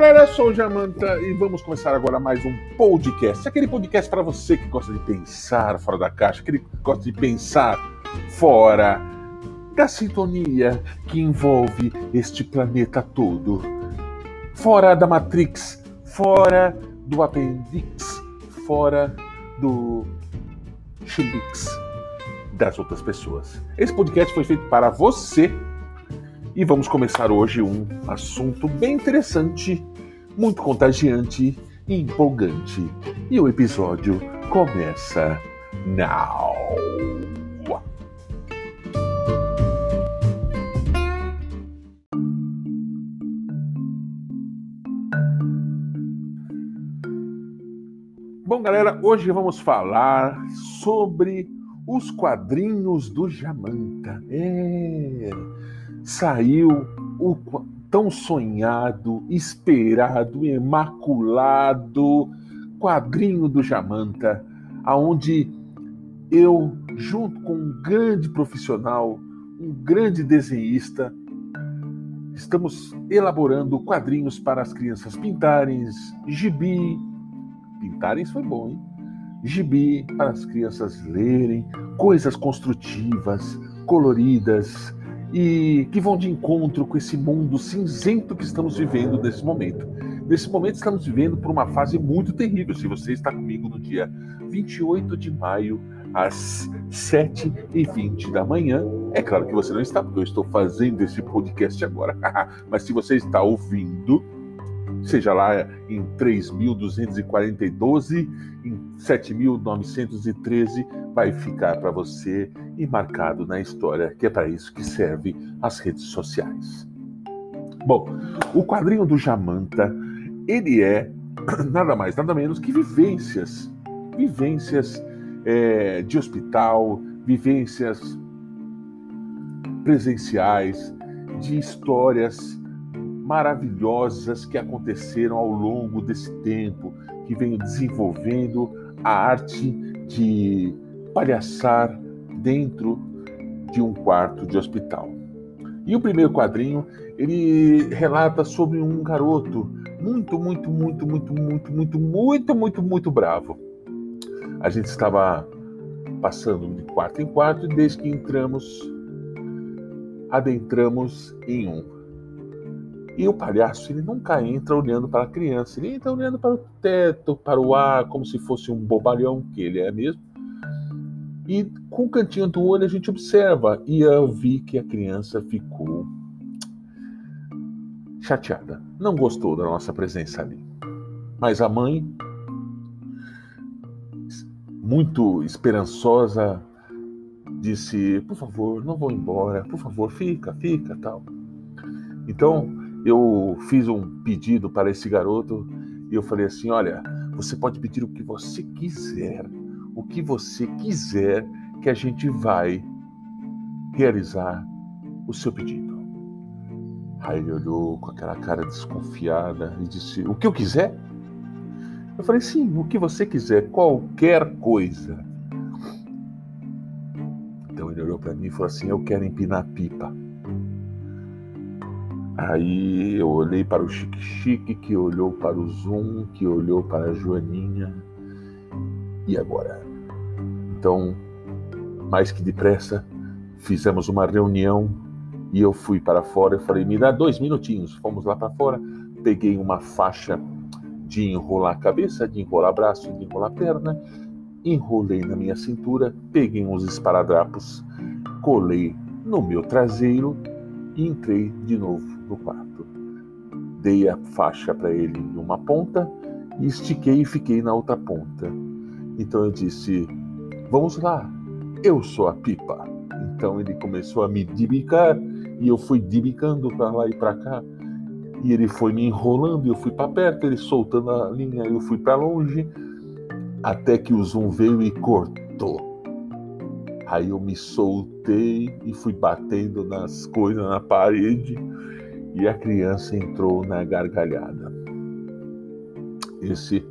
galera, eu sou o Jamanta e vamos começar agora mais um podcast. Aquele podcast para você que gosta de pensar fora da caixa, aquele que gosta de pensar fora da sintonia que envolve este planeta todo. Fora da Matrix, fora do apêndice, fora do chilix das outras pessoas. Esse podcast foi feito para você e vamos começar hoje um assunto bem interessante, muito contagiante e empolgante. E o episódio começa now. Bom, galera, hoje vamos falar sobre os quadrinhos do Jamanta. É saiu o tão sonhado, esperado, imaculado quadrinho do Jamanta, aonde eu, junto com um grande profissional, um grande desenhista, estamos elaborando quadrinhos para as crianças pintarem, gibi. Pintarem foi bom, hein? Gibi para as crianças lerem, coisas construtivas, coloridas, e que vão de encontro com esse mundo cinzento que estamos vivendo nesse momento. Nesse momento estamos vivendo por uma fase muito terrível. Se você está comigo no dia 28 de maio, às 7h20 da manhã, é claro que você não está, porque eu estou fazendo esse podcast agora. Mas se você está ouvindo, seja lá em 3.242, em 7.913, vai ficar para você e marcado na história, que é para isso que serve as redes sociais. Bom, o quadrinho do Jamanta, ele é nada mais, nada menos que vivências, vivências é, de hospital, vivências presenciais, de histórias maravilhosas que aconteceram ao longo desse tempo, que venho desenvolvendo a arte de palhaçar dentro de um quarto de hospital. E o primeiro quadrinho, ele relata sobre um garoto muito, muito, muito, muito, muito, muito, muito, muito, muito bravo. A gente estava passando de quarto em quarto e desde que entramos, adentramos em um. E o palhaço, ele nunca entra olhando para a criança, ele entra olhando para o teto, para o ar, como se fosse um bobalhão, que ele é mesmo. E com o cantinho do olho a gente observa. E eu vi que a criança ficou chateada. Não gostou da nossa presença ali. Mas a mãe, muito esperançosa, disse: Por favor, não vou embora. Por favor, fica, fica, tal. Então eu fiz um pedido para esse garoto e eu falei assim: Olha, você pode pedir o que você quiser o que você quiser que a gente vai realizar o seu pedido. Aí ele olhou com aquela cara desconfiada e disse: O que eu quiser? Eu falei: Sim, o que você quiser, qualquer coisa. Então ele olhou para mim e falou assim: Eu quero empinar pipa. Aí eu olhei para o Chique Chique, que olhou para o Zoom, que olhou para a Joaninha. E agora? Então, mais que depressa, fizemos uma reunião e eu fui para fora. Eu falei, me dá dois minutinhos. Fomos lá para fora, peguei uma faixa de enrolar a cabeça, de enrolar braço, de enrolar perna, enrolei na minha cintura, peguei uns esparadrapos, colei no meu traseiro e entrei de novo no quarto. Dei a faixa para ele em uma ponta e estiquei e fiquei na outra ponta. Então eu disse: Vamos lá, eu sou a pipa. Então ele começou a me dibicar e eu fui dibicando para lá e para cá. E ele foi me enrolando, e eu fui para perto, ele soltando a linha, eu fui para longe, até que o zoom veio e cortou. Aí eu me soltei e fui batendo nas coisas na parede e a criança entrou na gargalhada. Esse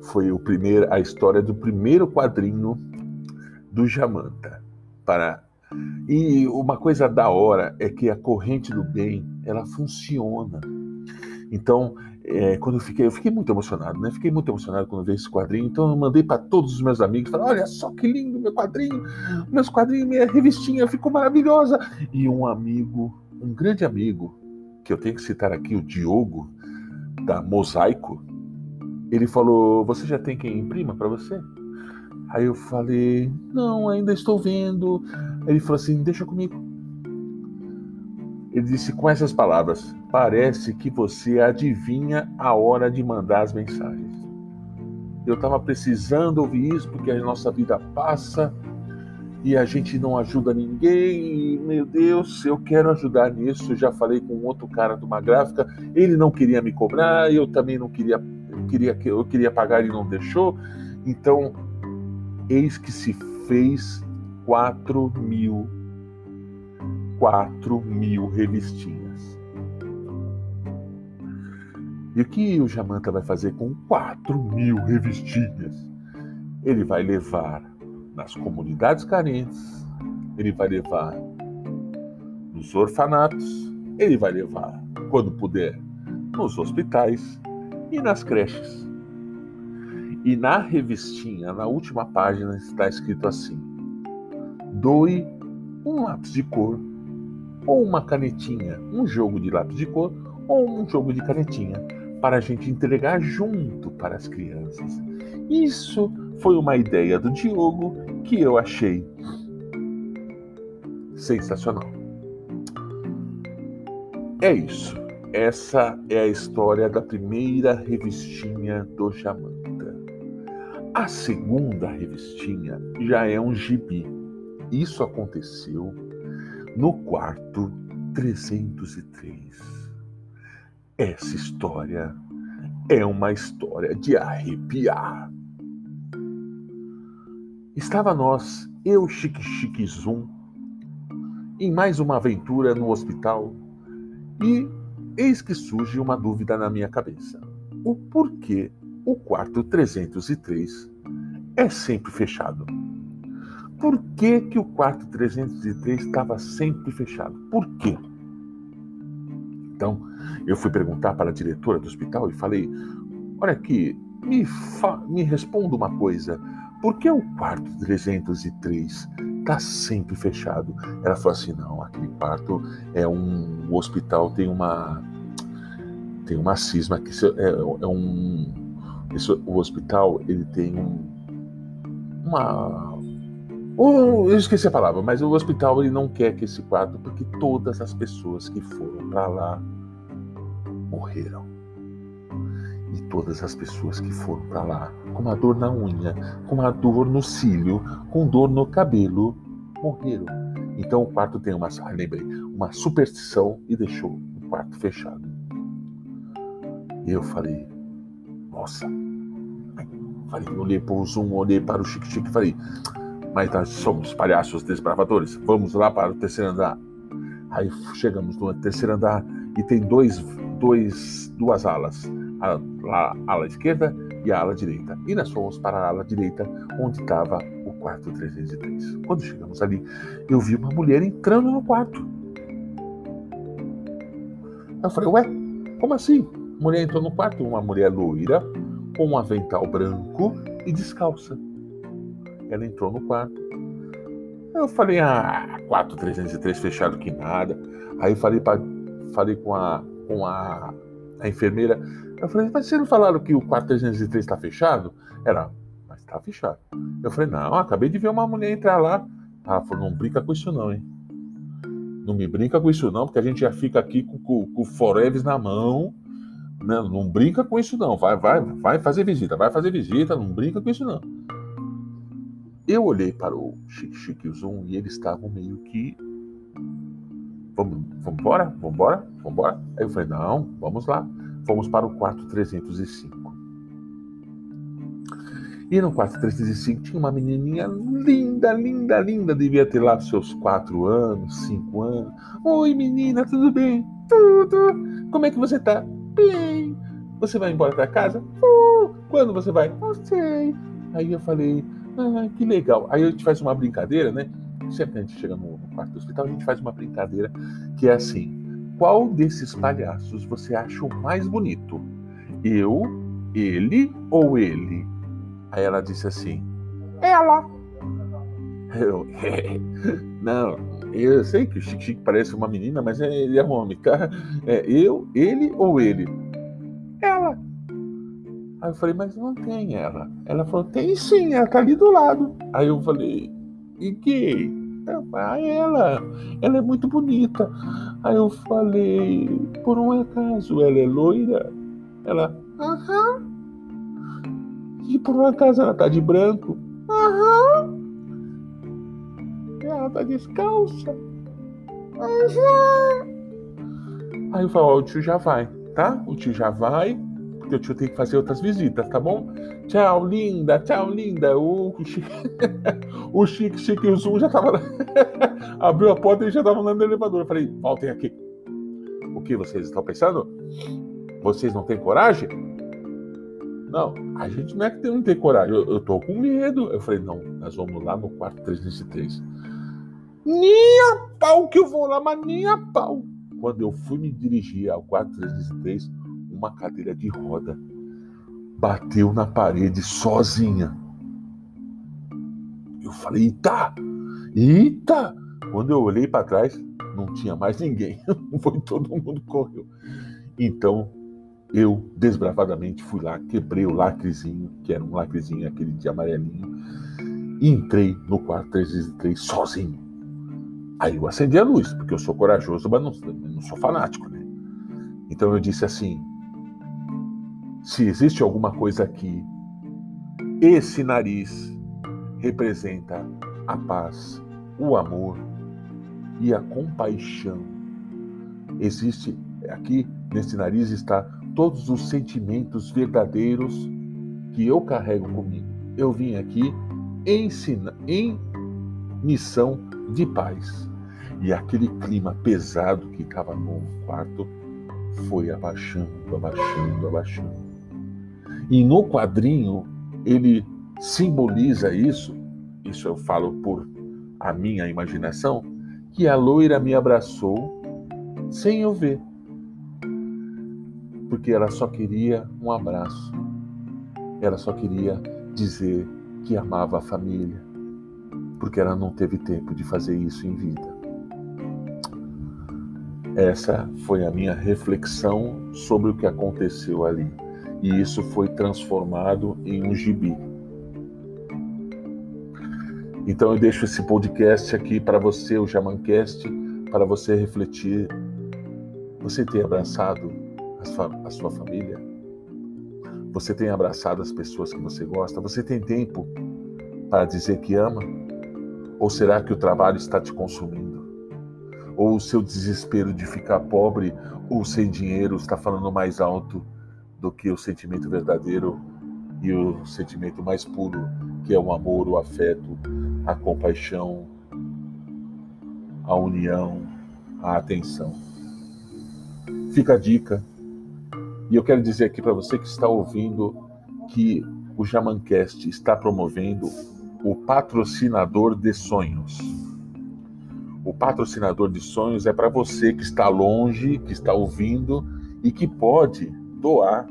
foi o primeiro, a história do primeiro quadrinho do Jamanta. Para... E uma coisa da hora é que a corrente do bem, ela funciona. Então, é, quando eu fiquei, eu fiquei muito emocionado, né? Fiquei muito emocionado quando vi esse quadrinho. Então eu mandei para todos os meus amigos, falei, olha só que lindo meu quadrinho, meus quadrinhos, minha revistinha ficou maravilhosa. E um amigo, um grande amigo, que eu tenho que citar aqui, o Diogo da Mosaico, ele falou, você já tem quem imprima para você? Aí eu falei, não, ainda estou vendo. Ele falou assim, deixa comigo. Ele disse com essas palavras: Parece que você adivinha a hora de mandar as mensagens. Eu estava precisando ouvir isso porque a nossa vida passa e a gente não ajuda ninguém. E, meu Deus, eu quero ajudar nisso. Já falei com outro cara de uma gráfica, ele não queria me cobrar, eu também não queria, eu queria, eu queria pagar e não deixou. Então, eis que se fez 4 mil 4 mil revistinhas. E o que o Jamanta vai fazer com 4 mil revistinhas? Ele vai levar nas comunidades carentes, ele vai levar nos orfanatos, ele vai levar, quando puder, nos hospitais e nas creches. E na revistinha, na última página, está escrito assim: doe um lápis de cor ou uma canetinha, um jogo de lápis de cor ou um jogo de canetinha para a gente entregar junto para as crianças. Isso foi uma ideia do Diogo que eu achei sensacional. É isso. Essa é a história da primeira revistinha do Jamanta. A segunda revistinha já é um gibi. Isso aconteceu no quarto 303. Essa história é uma história de arrepiar. Estava nós, eu, Chique Chique Zoom, em mais uma aventura no hospital e eis que surge uma dúvida na minha cabeça. O porquê o quarto 303 é sempre fechado? Por que, que o quarto 303 estava sempre fechado? Por quê? Então, eu fui perguntar para a diretora do hospital e falei: Olha aqui, me, me responda uma coisa. Por que o quarto 303 está sempre fechado? Ela falou assim: Não, aquele quarto é um. O hospital tem uma. Tem uma cisma que é, é um. Esse, o hospital ele tem um, uma eu esqueci a palavra, mas o hospital ele não quer que esse quadro, porque todas as pessoas que foram para lá morreram. Todas as pessoas que foram para lá com uma dor na unha, com uma dor no cílio, com dor no cabelo, morreram. Então o quarto tem uma, lembrei, uma superstição e deixou o quarto fechado. E eu falei, nossa. Falei, olhei para o Zoom, olhei para o Chique Chique e falei, mas nós somos palhaços desbravadores. Vamos lá para o terceiro andar. Aí chegamos no terceiro andar e tem dois, dois, duas alas, a, a, ala esquerda e a ala direita. E nós fomos para a ala direita, onde estava o quarto 303. Quando chegamos ali, eu vi uma mulher entrando no quarto. Eu falei, ué, como assim? Mulher entrou no quarto, uma mulher loira, com um avental branco e descalça. Ela entrou no quarto. Eu falei, ah, 4303 fechado que nada. Aí falei, pra, falei com, a, com a, a enfermeira. Eu falei, mas vocês não falaram que o 4303 está fechado? Ela, mas está fechado. Eu falei, não, acabei de ver uma mulher entrar lá. Ela falou, não brinca com isso não, hein? Não me brinca com isso não, porque a gente já fica aqui com, com, com o Foreves na mão. Não, né? não brinca com isso não. Vai, vai, vai fazer visita, vai fazer visita, não brinca com isso não. Eu olhei para o Chique Chique o Zoom e eles estavam meio que. Vamos, vamos embora? Vamos embora? Vamos embora? Aí eu falei: não, vamos lá. Fomos para o quarto 305. E no quarto 305 tinha uma menininha linda, linda, linda. Devia ter lá seus quatro anos, cinco anos. Oi, menina, tudo bem? Tudo. Como é que você tá? Bem. Você vai embora para casa? Uh. Quando você vai? Não sei. Aí eu falei: ah, que legal. Aí a gente faz uma brincadeira, né? Sempre que a gente chega no, no quarto do hospital, a gente faz uma brincadeira que é assim: qual desses palhaços você acha o mais bonito? Eu, ele ou ele? Aí ela disse assim: Ela. Eu, não, eu sei que o Chique Chique parece uma menina, mas é, ele é um homem, tá? É eu, ele ou ele? Ela. Aí eu falei, mas não tem ela. Ela falou, tem sim, ela tá ali do lado. Aí eu falei, e que? Ah, ela, ela é muito bonita. Aí eu falei, por um acaso, ela é loira? Ela, aham. E por um acaso ela tá de branco? Aham. Ela tá descalça? Aham. Aí eu falei, ó, o tio já vai, tá? O tio já vai, porque o tio tem que fazer outras visitas, tá bom? Tchau, linda, tchau, linda. O Chique, o Chique, Chique e o Zoom já tava. Abriu a porta e já tava andando no elevador. Eu falei, voltem aqui. O que vocês estão pensando? Vocês não têm coragem? Não, a gente não é que não tem coragem. Eu, eu tô com medo. Eu falei, não, nós vamos lá no quarto 303. Nem a pau que eu vou lá, mas nem a pau. Quando eu fui me dirigir ao quarto 303, uma cadeira de roda bateu na parede sozinha. Eu falei, eita, eita! Quando eu olhei para trás, não tinha mais ninguém. Foi todo mundo correu. Então, eu desbravadamente fui lá, quebrei o lacrezinho, que era um lacrezinho aquele de amarelinho, e entrei no quarto 303 sozinho. Aí eu acendi a luz, porque eu sou corajoso, mas não, não sou fanático, né? Então eu disse assim: se existe alguma coisa aqui, esse nariz representa a paz, o amor e a compaixão. Existe aqui nesse nariz está todos os sentimentos verdadeiros que eu carrego comigo. Eu vim aqui em missão de paz. E aquele clima pesado que estava no quarto foi abaixando, abaixando, abaixando. E no quadrinho ele simboliza isso, isso eu falo por a minha imaginação, que a loira me abraçou sem eu ver. Porque ela só queria um abraço. Ela só queria dizer que amava a família. Porque ela não teve tempo de fazer isso em vida. Essa foi a minha reflexão sobre o que aconteceu ali e isso foi transformado em um gibi. Então eu deixo esse podcast aqui para você, o Jamancast, para você refletir. Você tem abraçado a sua família? Você tem abraçado as pessoas que você gosta? Você tem tempo para dizer que ama? Ou será que o trabalho está te consumindo? Ou o seu desespero de ficar pobre ou sem dinheiro está falando mais alto do que o sentimento verdadeiro e o sentimento mais puro, que é o amor, o afeto, a compaixão, a união, a atenção. Fica a dica. E eu quero dizer aqui para você que está ouvindo que o Jamancast está promovendo o patrocinador de sonhos. O patrocinador de sonhos é para você que está longe, que está ouvindo e que pode doar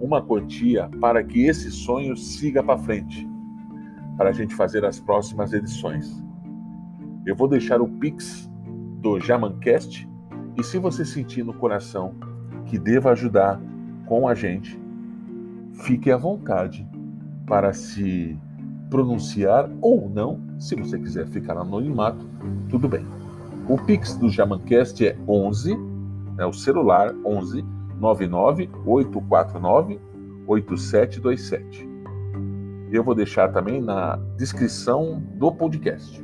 uma quantia para que esse sonho siga para frente, para a gente fazer as próximas edições. Eu vou deixar o Pix do Jamancast e se você sentir no coração que deva ajudar com a gente, fique à vontade para se pronunciar ou não, se você quiser ficar anonimato, tudo bem. O Pix do Jamancast é 11, é o celular 11 998498727. Eu vou deixar também na descrição do podcast.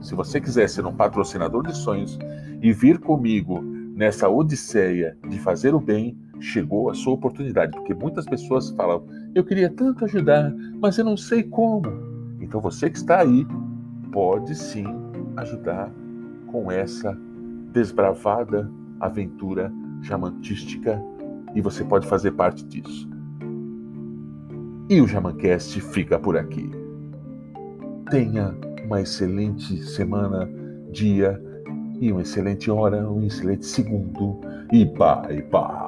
Se você quiser ser um patrocinador de sonhos e vir comigo nessa odisseia de fazer o bem, chegou a sua oportunidade, porque muitas pessoas falam: "Eu queria tanto ajudar, mas eu não sei como". Então você que está aí pode sim ajudar com essa desbravada aventura jamantística e você pode fazer parte disso. E o Jamancast fica por aqui. Tenha uma excelente semana, dia e uma excelente hora, um excelente segundo. E bye bye.